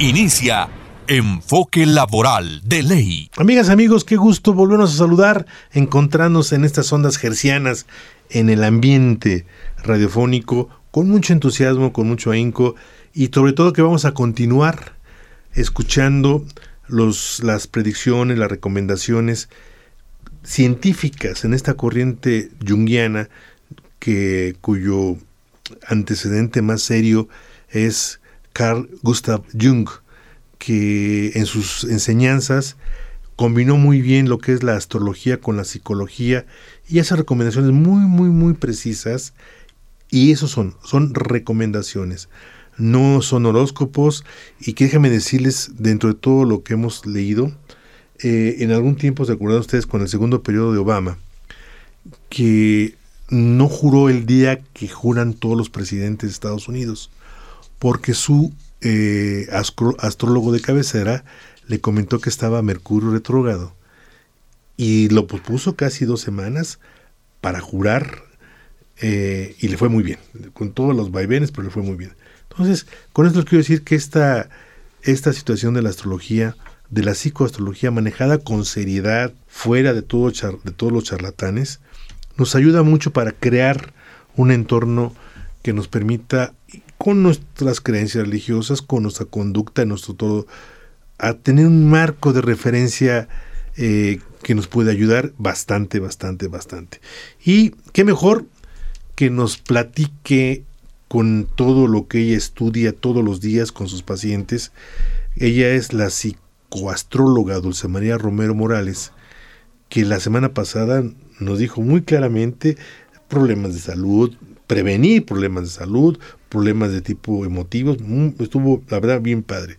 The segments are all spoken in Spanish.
Inicia Enfoque Laboral de Ley. Amigas, amigos, qué gusto volvernos a saludar, encontrarnos en estas ondas gercianas, en el ambiente radiofónico, con mucho entusiasmo, con mucho ahínco, y sobre todo que vamos a continuar escuchando los, las predicciones, las recomendaciones científicas en esta corriente junguiana que, cuyo antecedente más serio es Carl Gustav Jung, que en sus enseñanzas combinó muy bien lo que es la astrología con la psicología y hace recomendaciones muy, muy, muy precisas. Y eso son, son recomendaciones, no son horóscopos. Y que déjame decirles, dentro de todo lo que hemos leído, eh, en algún tiempo se acuerdan ustedes con el segundo periodo de Obama, que no juró el día que juran todos los presidentes de Estados Unidos porque su eh, astrólogo de cabecera le comentó que estaba Mercurio retrógrado y lo pospuso casi dos semanas para jurar eh, y le fue muy bien, con todos los vaivenes, pero le fue muy bien. Entonces, con esto les quiero decir que esta, esta situación de la astrología, de la psicoastrología manejada con seriedad, fuera de, todo de todos los charlatanes, nos ayuda mucho para crear un entorno que nos permita con nuestras creencias religiosas, con nuestra conducta, nuestro todo, a tener un marco de referencia eh, que nos puede ayudar bastante, bastante, bastante. Y qué mejor que nos platique con todo lo que ella estudia todos los días con sus pacientes. Ella es la psicoastróloga Dulce María Romero Morales, que la semana pasada nos dijo muy claramente problemas de salud, prevenir problemas de salud, problemas de tipo emotivos. Mm, estuvo, la verdad, bien padre.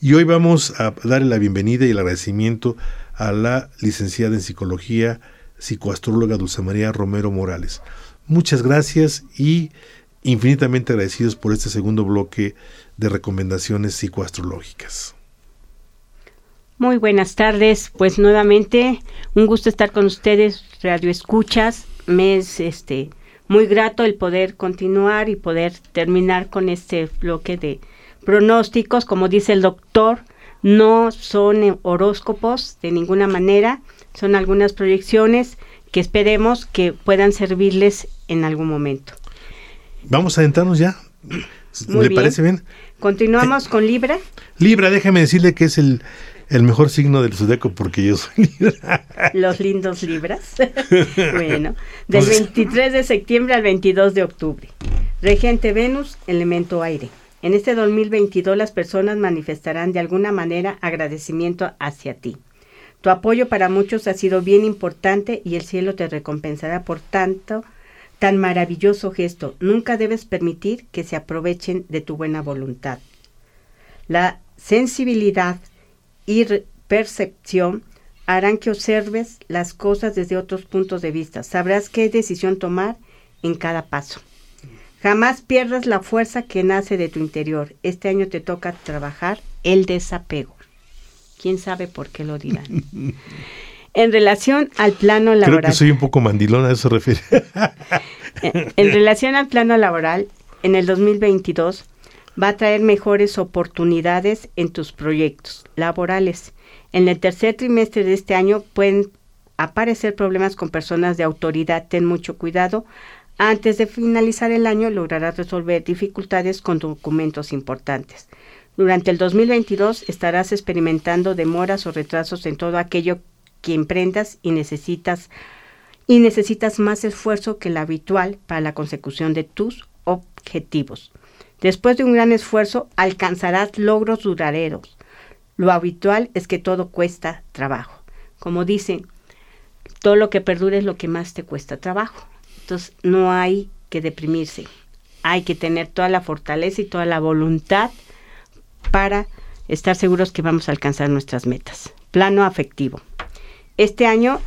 Y hoy vamos a darle la bienvenida y el agradecimiento a la licenciada en psicología, psicoastróloga Dulce María Romero Morales. Muchas gracias y infinitamente agradecidos por este segundo bloque de recomendaciones psicoastrológicas. Muy buenas tardes, pues nuevamente un gusto estar con ustedes, Radio Escuchas, mes este muy grato el poder continuar y poder terminar con este bloque de pronósticos. Como dice el doctor, no son horóscopos de ninguna manera, son algunas proyecciones que esperemos que puedan servirles en algún momento. Vamos a adentrarnos ya. ¿Le parece bien? Continuamos con Libra. Libra, déjeme decirle que es el el mejor signo del Sudeco porque yo soy Libra. Los lindos Libras. bueno, del 23 de septiembre al 22 de octubre. Regente Venus, elemento aire. En este 2022 las personas manifestarán de alguna manera agradecimiento hacia ti. Tu apoyo para muchos ha sido bien importante y el cielo te recompensará por tanto tan maravilloso gesto. Nunca debes permitir que se aprovechen de tu buena voluntad. La sensibilidad y percepción harán que observes las cosas desde otros puntos de vista. Sabrás qué decisión tomar en cada paso. Jamás pierdas la fuerza que nace de tu interior. Este año te toca trabajar el desapego. ¿Quién sabe por qué lo dirán? en relación al plano laboral. Creo que soy un poco mandilona, a eso se refiere. en relación al plano laboral, en el 2022 va a traer mejores oportunidades en tus proyectos laborales. En el tercer trimestre de este año pueden aparecer problemas con personas de autoridad. Ten mucho cuidado. Antes de finalizar el año lograrás resolver dificultades con documentos importantes. Durante el 2022 estarás experimentando demoras o retrasos en todo aquello que emprendas y necesitas y necesitas más esfuerzo que el habitual para la consecución de tus objetivos. Después de un gran esfuerzo alcanzarás logros duraderos. Lo habitual es que todo cuesta trabajo. Como dicen, todo lo que perdura es lo que más te cuesta trabajo. Entonces no hay que deprimirse. Hay que tener toda la fortaleza y toda la voluntad para estar seguros que vamos a alcanzar nuestras metas. Plano afectivo. Este año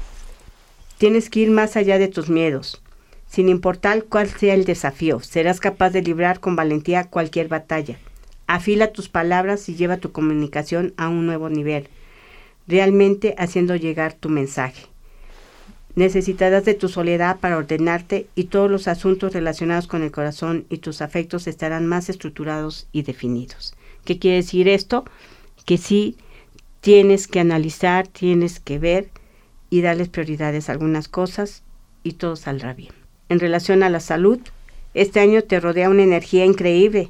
tienes que ir más allá de tus miedos. Sin importar cuál sea el desafío, serás capaz de librar con valentía cualquier batalla. Afila tus palabras y lleva tu comunicación a un nuevo nivel, realmente haciendo llegar tu mensaje. Necesitarás de tu soledad para ordenarte y todos los asuntos relacionados con el corazón y tus afectos estarán más estructurados y definidos. ¿Qué quiere decir esto? Que sí tienes que analizar, tienes que ver y darles prioridades a algunas cosas y todo saldrá bien. En relación a la salud, este año te rodea una energía increíble.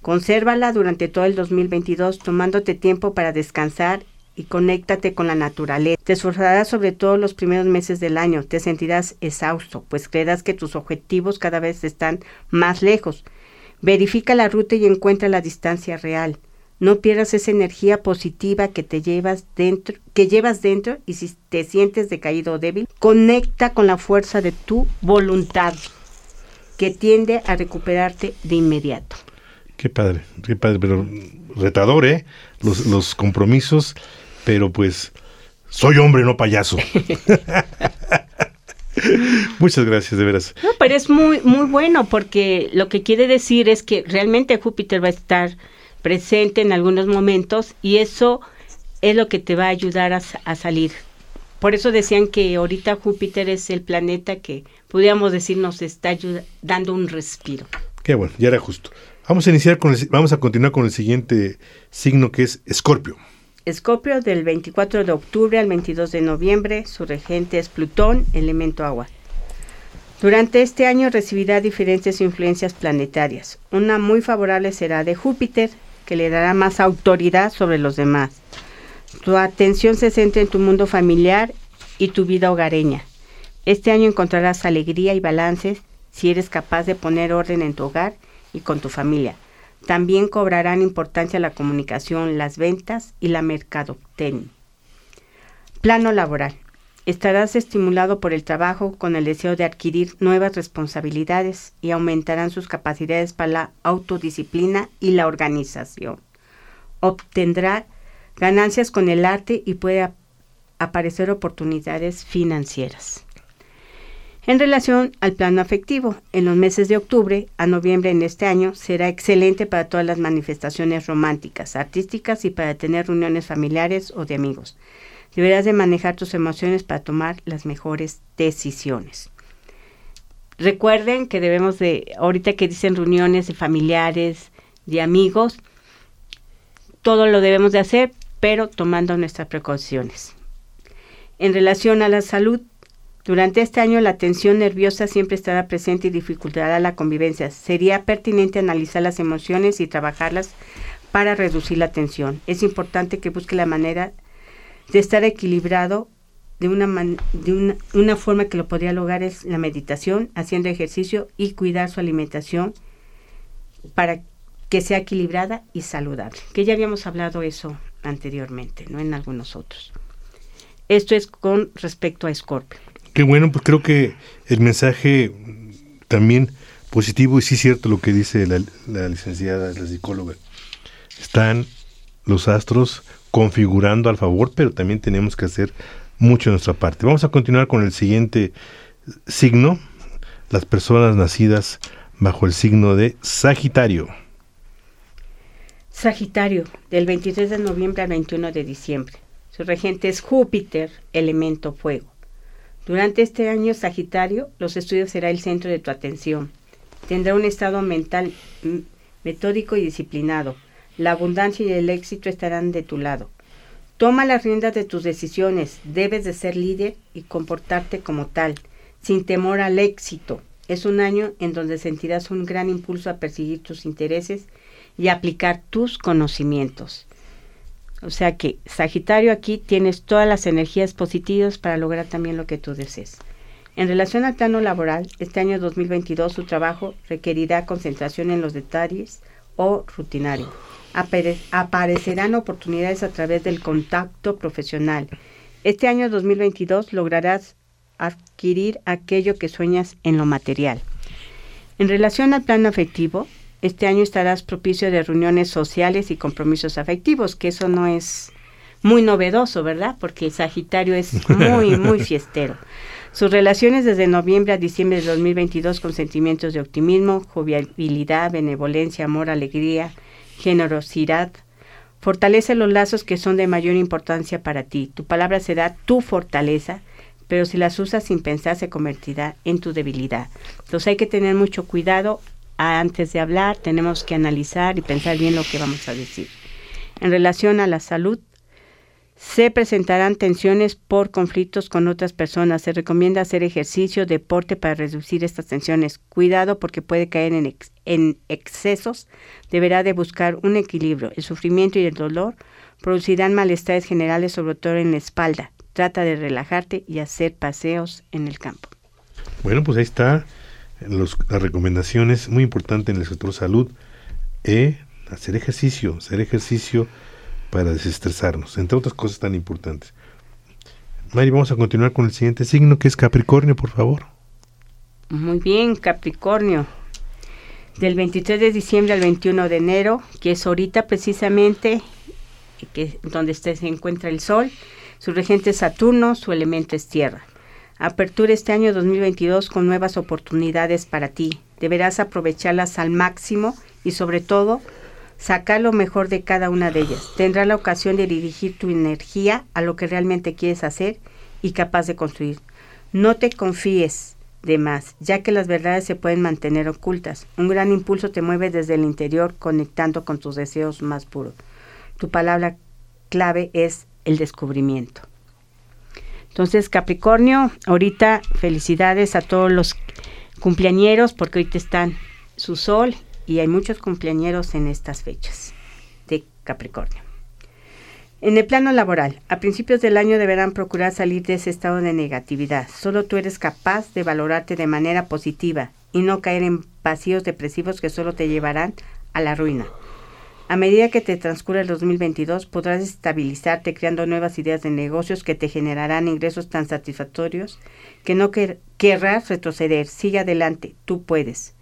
Consérvala durante todo el 2022 tomándote tiempo para descansar y conéctate con la naturaleza. Te esforzarás sobre todo los primeros meses del año. Te sentirás exhausto, pues creerás que tus objetivos cada vez están más lejos. Verifica la ruta y encuentra la distancia real. No pierdas esa energía positiva que te llevas dentro, que llevas dentro y si te sientes decaído o débil, conecta con la fuerza de tu voluntad que tiende a recuperarte de inmediato. Qué padre, qué padre, pero retador, ¿eh? Los, los compromisos, pero pues soy hombre, no payaso. Muchas gracias, de veras. No, pero es muy, muy bueno porque lo que quiere decir es que realmente Júpiter va a estar presente en algunos momentos y eso es lo que te va a ayudar a, salir. Por eso decían que ahorita Júpiter es el planeta que, podríamos decir, nos está dando un respiro. Qué bueno, ya era justo. Vamos a iniciar con el, vamos a continuar con el siguiente signo que es Escorpio. Escorpio del 24 de octubre al 22 de noviembre, su regente es Plutón, elemento agua. Durante este año recibirá diferentes influencias planetarias. Una muy favorable será de Júpiter, que le dará más autoridad sobre los demás. Tu atención se centra en tu mundo familiar y tu vida hogareña. Este año encontrarás alegría y balances si eres capaz de poner orden en tu hogar y con tu familia. También cobrarán importancia la comunicación, las ventas y la mercadotecnia. Plano laboral. Estarás estimulado por el trabajo con el deseo de adquirir nuevas responsabilidades y aumentarán sus capacidades para la autodisciplina y la organización. Obtendrá ganancias con el arte y puede aparecer oportunidades financieras. En relación al plano afectivo, en los meses de octubre a noviembre en este año será excelente para todas las manifestaciones románticas, artísticas y para tener reuniones familiares o de amigos. Deberás de manejar tus emociones para tomar las mejores decisiones. Recuerden que debemos de, ahorita que dicen reuniones de familiares, de amigos, todo lo debemos de hacer, pero tomando nuestras precauciones. En relación a la salud, durante este año la tensión nerviosa siempre estará presente y dificultará la convivencia. Sería pertinente analizar las emociones y trabajarlas para reducir la tensión. Es importante que busque la manera de estar equilibrado de una, de una, forma que lo podría lograr es la meditación, haciendo ejercicio y cuidar su alimentación para que sea equilibrada y saludable. Que ya habíamos hablado eso anteriormente, no en algunos otros. Esto es con respecto a Scorpio. Qué bueno, pues creo que el mensaje también positivo y sí cierto lo que dice la, la licenciada, la psicóloga. Están los astros configurando al favor, pero también tenemos que hacer mucho de nuestra parte. Vamos a continuar con el siguiente signo, las personas nacidas bajo el signo de Sagitario. Sagitario, del 23 de noviembre al 21 de diciembre. Su regente es Júpiter, elemento fuego. Durante este año Sagitario, los estudios será el centro de tu atención. Tendrá un estado mental metódico y disciplinado la abundancia y el éxito estarán de tu lado. Toma las riendas de tus decisiones, debes de ser líder y comportarte como tal, sin temor al éxito. Es un año en donde sentirás un gran impulso a perseguir tus intereses y aplicar tus conocimientos. O sea que, Sagitario, aquí tienes todas las energías positivas para lograr también lo que tú desees. En relación al plano laboral, este año 2022 su trabajo requerirá concentración en los detalles o rutinario aparecerán oportunidades a través del contacto profesional. Este año 2022 lograrás adquirir aquello que sueñas en lo material. En relación al plano afectivo, este año estarás propicio de reuniones sociales y compromisos afectivos, que eso no es muy novedoso, ¿verdad? Porque Sagitario es muy, muy fiestero. Sus relaciones desde noviembre a diciembre de 2022 con sentimientos de optimismo, jovialidad, benevolencia, amor, alegría, generosidad, fortalece los lazos que son de mayor importancia para ti. Tu palabra será tu fortaleza, pero si las usas sin pensar se convertirá en tu debilidad. Entonces hay que tener mucho cuidado antes de hablar, tenemos que analizar y pensar bien lo que vamos a decir. En relación a la salud, se presentarán tensiones por conflictos con otras personas. Se recomienda hacer ejercicio, deporte para reducir estas tensiones. Cuidado porque puede caer en, excesos. Deberá de buscar un equilibrio. El sufrimiento y el dolor producirán malestares generales, sobre todo en la espalda. Trata de relajarte y hacer paseos en el campo. Bueno, pues ahí está las recomendaciones muy importantes en el sector salud. Eh, hacer ejercicio, hacer ejercicio para desestresarnos, entre otras cosas tan importantes. Mari, vamos a continuar con el siguiente signo que es Capricornio, por favor. Muy bien, Capricornio. Del 23 de diciembre al 21 de enero, que es ahorita precisamente donde se encuentra el Sol, su regente es Saturno, su elemento es Tierra. Apertura este año 2022 con nuevas oportunidades para ti. Deberás aprovecharlas al máximo y sobre todo sacar lo mejor de cada una de ellas. Tendrás la ocasión de dirigir tu energía a lo que realmente quieres hacer y capaz de construir. No te confíes de más, ya que las verdades se pueden mantener ocultas. Un gran impulso te mueve desde el interior conectando con tus deseos más puros. Tu palabra clave es el descubrimiento. Entonces, Capricornio, ahorita felicidades a todos los cumpleañeros porque hoy te están su sol y hay muchos cumpleañeros en estas fechas de Capricornio. En el plano laboral, a principios del año deberán procurar salir de ese estado de negatividad. Solo tú eres capaz de valorarte de manera positiva y no caer en vacíos depresivos que solo te llevarán a la ruina. A medida que te transcurre el 2022, podrás estabilizarte creando nuevas ideas de negocios que te generarán ingresos tan satisfactorios que no querrás retroceder. Sigue adelante, tú puedes.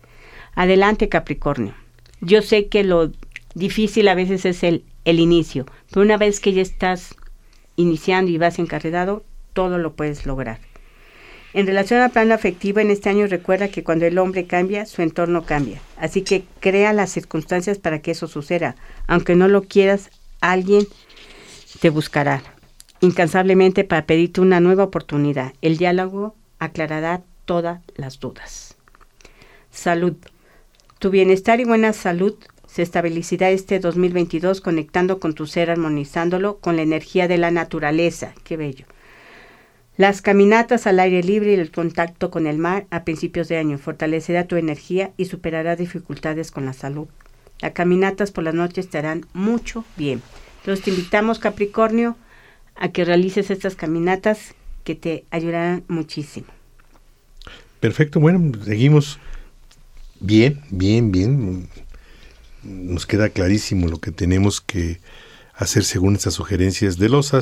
Adelante Capricornio. Yo sé que lo difícil a veces es el, el inicio, pero una vez que ya estás iniciando y vas encarregado, todo lo puedes lograr. En relación al plano afectivo, en este año recuerda que cuando el hombre cambia, su entorno cambia. Así que crea las circunstancias para que eso suceda. Aunque no lo quieras, alguien te buscará incansablemente para pedirte una nueva oportunidad. El diálogo aclarará todas las dudas. Salud. Tu bienestar y buena salud se estabilizará este 2022 conectando con tu ser, armonizándolo con la energía de la naturaleza. Qué bello. Las caminatas al aire libre y el contacto con el mar a principios de año fortalecerá tu energía y superará dificultades con la salud. Las caminatas por las noches te harán mucho bien. Entonces te invitamos, Capricornio, a que realices estas caminatas que te ayudarán muchísimo. Perfecto, bueno, seguimos Bien, bien, bien. Nos queda clarísimo lo que tenemos que hacer según estas sugerencias de los,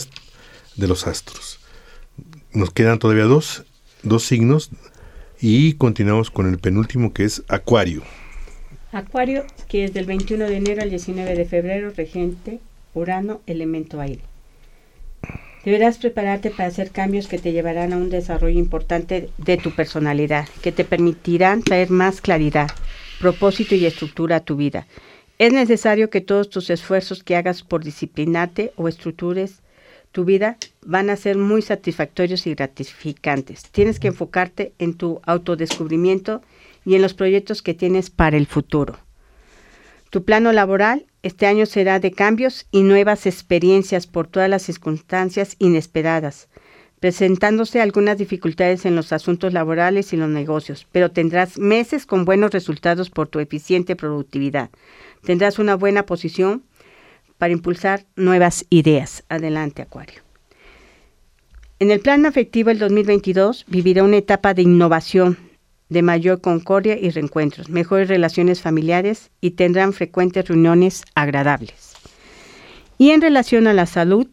de los astros. Nos quedan todavía dos, dos signos y continuamos con el penúltimo que es Acuario. Acuario, que es del 21 de enero al 19 de febrero, regente, Urano, elemento aire. Deberás prepararte para hacer cambios que te llevarán a un desarrollo importante de tu personalidad, que te permitirán traer más claridad, propósito y estructura a tu vida. Es necesario que todos tus esfuerzos que hagas por disciplinarte o estructures tu vida van a ser muy satisfactorios y gratificantes. Tienes que enfocarte en tu autodescubrimiento y en los proyectos que tienes para el futuro. Tu plano laboral este año será de cambios y nuevas experiencias por todas las circunstancias inesperadas, presentándose algunas dificultades en los asuntos laborales y los negocios, pero tendrás meses con buenos resultados por tu eficiente productividad. Tendrás una buena posición para impulsar nuevas ideas. Adelante, Acuario. En el plan afectivo, el 2022 vivirá una etapa de innovación, de mayor concordia y reencuentros, mejores relaciones familiares y tendrán frecuentes reuniones agradables. Y en relación a la salud,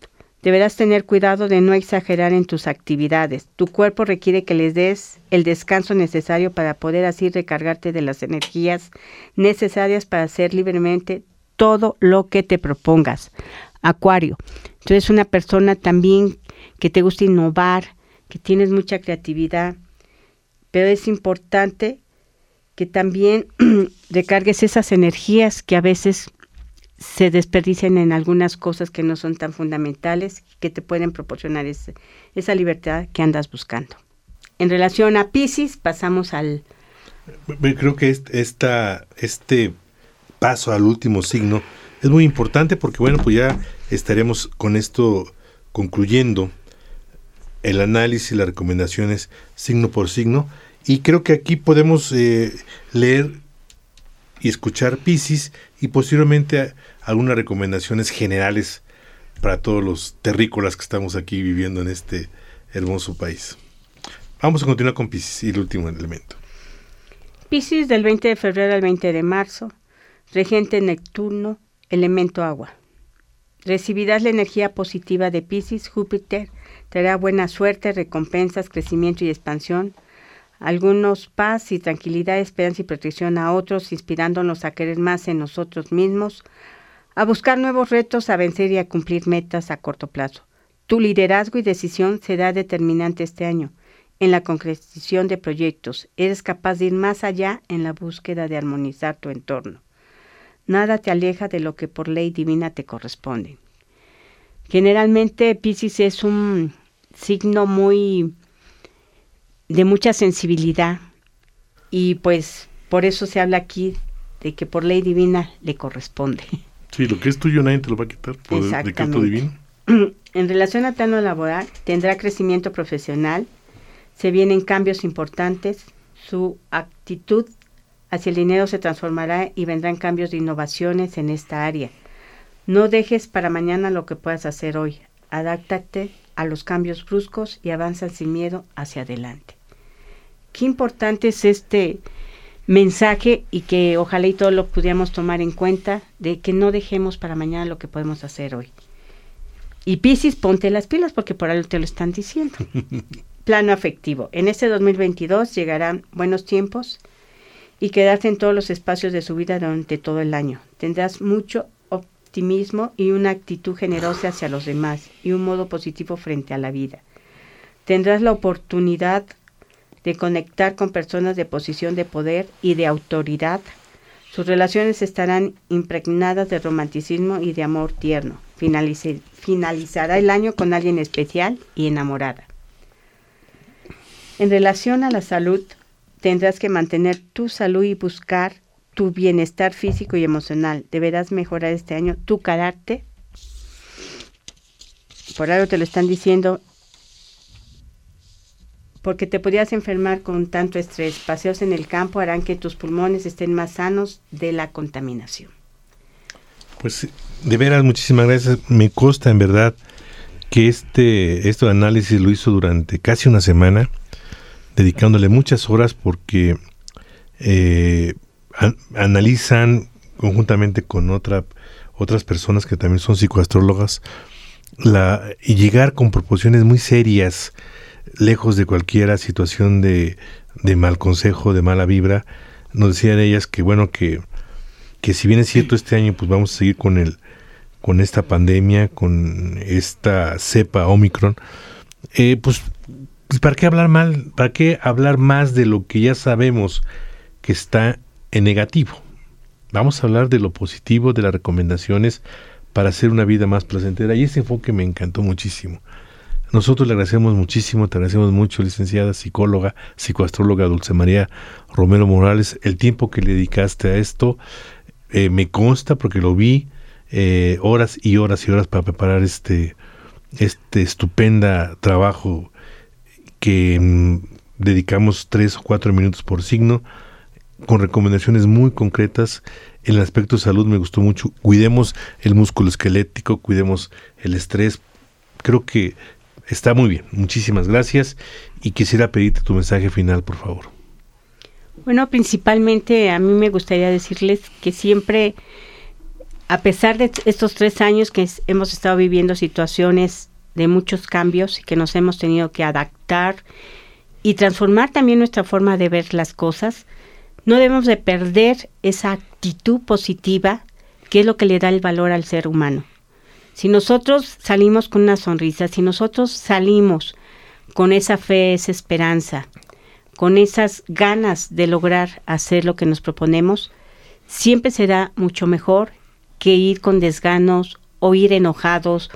Deberás tener cuidado de no exagerar en tus actividades. Tu cuerpo requiere que les des el descanso necesario para poder así recargarte de las energías necesarias para hacer libremente todo lo que te propongas. Acuario, tú eres una persona también que te gusta innovar, que tienes mucha creatividad, pero es importante que también recargues esas energías que a veces se desperdician en algunas cosas que no son tan fundamentales, que te pueden proporcionar esa libertad que andas buscando. En relación a Pisces, pasamos al... Creo que esta, este paso al último signo es muy importante porque, bueno, pues ya estaremos con esto concluyendo el análisis las recomendaciones signo por signo. Y creo que aquí podemos eh, leer y escuchar Pisces y posiblemente algunas recomendaciones generales para todos los terrícolas que estamos aquí viviendo en este hermoso país. Vamos a continuar con Pisces y el último elemento. Pisces del 20 de febrero al 20 de marzo, regente Neptuno, elemento agua. Recibirás la energía positiva de Pisces, Júpiter, te dará buena suerte, recompensas, crecimiento y expansión, algunos paz y tranquilidad, esperanza y protección a otros, inspirándonos a querer más en nosotros mismos, a buscar nuevos retos, a vencer y a cumplir metas a corto plazo. Tu liderazgo y decisión será determinante este año en la concreción de proyectos. Eres capaz de ir más allá en la búsqueda de armonizar tu entorno. Nada te aleja de lo que por ley divina te corresponde. Generalmente Pisces es un signo muy de mucha sensibilidad y pues por eso se habla aquí de que por ley divina le corresponde. Sí, lo que es tuyo nadie te lo va a quitar por decreto divino. En relación al plano laboral, tendrá crecimiento profesional, se vienen cambios importantes, su actitud hacia el dinero se transformará y vendrán cambios de innovaciones en esta área. No dejes para mañana lo que puedas hacer hoy. Adáptate a los cambios bruscos y avanza sin miedo hacia adelante. Qué importante es este mensaje y que ojalá y todos lo pudiéramos tomar en cuenta de que no dejemos para mañana lo que podemos hacer hoy. Y Piscis, ponte las pilas porque por algo te lo están diciendo. Plano afectivo. En este 2022 llegarán buenos tiempos y quedarte en todos los espacios de su vida durante todo el año. Tendrás mucho optimismo y una actitud generosa hacia los demás y un modo positivo frente a la vida. Tendrás la oportunidad de conectar con personas de posición de poder y de autoridad. Sus relaciones estarán impregnadas de romanticismo y de amor tierno. finalizará el año con alguien especial y enamorada. En relación a la salud, tendrás que mantener tu salud y buscar tu bienestar físico y emocional. Deberás mejorar este año tu carácter. Por algo te lo están diciendo porque te podrías enfermar con tanto estrés. Paseos en el campo harán que tus pulmones estén más sanos de la contaminación. Pues de veras, muchísimas gracias. Me consta en verdad que este, este análisis lo hizo durante casi una semana, dedicándole muchas horas porque eh, analizan conjuntamente con otra, otras personas que también son psicoastrólogas la, y llegar con proporciones muy serias lejos de cualquier situación de, de, mal consejo, de mala vibra, nos decían ellas que bueno, que, que si bien es cierto este año pues vamos a seguir con el con esta pandemia, con esta cepa Omicron, eh, pues, pues, ¿para qué hablar mal? ¿Para qué hablar más de lo que ya sabemos que está en negativo? Vamos a hablar de lo positivo, de las recomendaciones para hacer una vida más placentera. Y ese enfoque me encantó muchísimo. Nosotros le agradecemos muchísimo, te agradecemos mucho, licenciada psicóloga, psicoastróloga Dulce María Romero Morales, el tiempo que le dedicaste a esto. Eh, me consta porque lo vi eh, horas y horas y horas para preparar este, este estupenda trabajo que mm, dedicamos tres o cuatro minutos por signo con recomendaciones muy concretas. En el aspecto de salud me gustó mucho. Cuidemos el músculo esquelético, cuidemos el estrés. Creo que está muy bien. Muchísimas gracias y quisiera pedirte tu mensaje final, por favor. Bueno, principalmente a mí me gustaría decirles que siempre, a pesar de estos tres años que hemos estado viviendo situaciones de muchos cambios y que nos hemos tenido que adaptar y transformar también nuestra forma de ver las cosas, no debemos de perder esa actitud positiva que es lo que le da el valor al ser humano. Si nosotros salimos con una sonrisa, si nosotros salimos con esa fe, esa esperanza, con esas ganas de lograr hacer lo que nos proponemos, siempre será mucho mejor que ir con desganos o ir enojados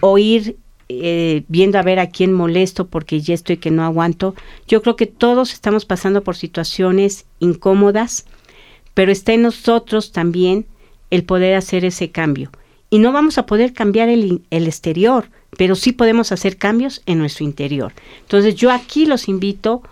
o ir eh, viendo a ver a quién molesto porque ya estoy que no aguanto. Yo creo que todos estamos pasando por situaciones incómodas, pero está en nosotros también el poder hacer ese cambio. Y no vamos a poder cambiar el, el exterior, pero sí podemos hacer cambios en nuestro interior. Entonces yo aquí los invito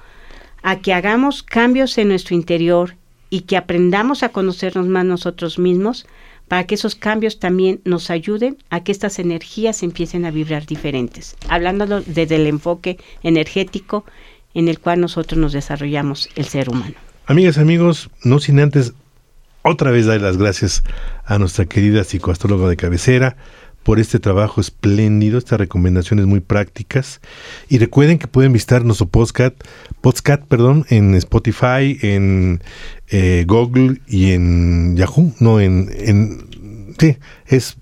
a que hagamos cambios en nuestro interior y que aprendamos a conocernos más nosotros mismos para que esos cambios también nos ayuden a que estas energías empiecen a vibrar diferentes, hablando desde el enfoque energético en el cual nosotros nos desarrollamos el ser humano. Amigas, amigos, no sin antes otra vez dar las gracias a nuestra querida psicoastróloga de cabecera, por este trabajo espléndido, estas recomendaciones muy prácticas. Y recuerden que pueden visitar nuestro podcast, podcast perdón, en Spotify, en eh, Google y en Yahoo. No, en, en sí, es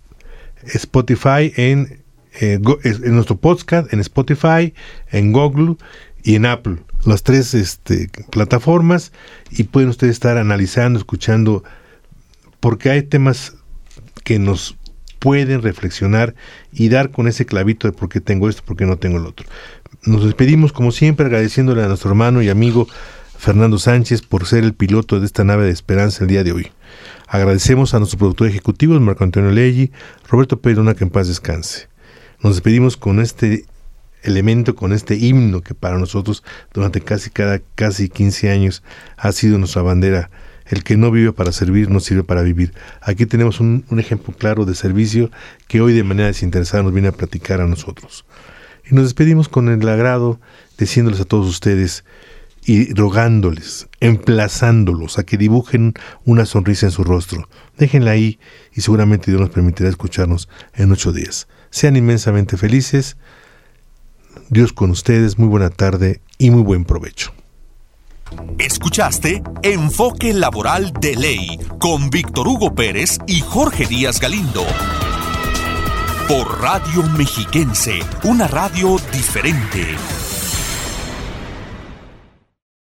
Spotify en, eh, en nuestro podcast, en Spotify, en Google y en Apple. Las tres este, plataformas y pueden ustedes estar analizando, escuchando, porque hay temas que nos pueden reflexionar y dar con ese clavito de por qué tengo esto, por qué no tengo el otro. Nos despedimos como siempre agradeciéndole a nuestro hermano y amigo Fernando Sánchez por ser el piloto de esta nave de esperanza el día de hoy. Agradecemos a nuestro productor ejecutivo, Marco Antonio Leggi, Roberto Pedro, que en paz descanse. Nos despedimos con este elemento, con este himno que para nosotros durante casi cada casi 15 años ha sido nuestra bandera el que no vive para servir no sirve para vivir. Aquí tenemos un, ejemplo claro de servicio que hoy de manera desinteresada nos viene a platicar a nosotros. Y nos despedimos con el agrado, diciéndoles a todos ustedes y rogándoles, emplazándolos a que dibujen una sonrisa en su rostro. Déjenla ahí y seguramente Dios nos permitirá escucharnos en ocho días. Sean inmensamente felices. Dios con ustedes, muy buena tarde y muy buen provecho. Escuchaste Enfoque Laboral de Ley con Víctor Hugo Pérez y Jorge Díaz Galindo. Por Radio Mexiquense, una radio diferente.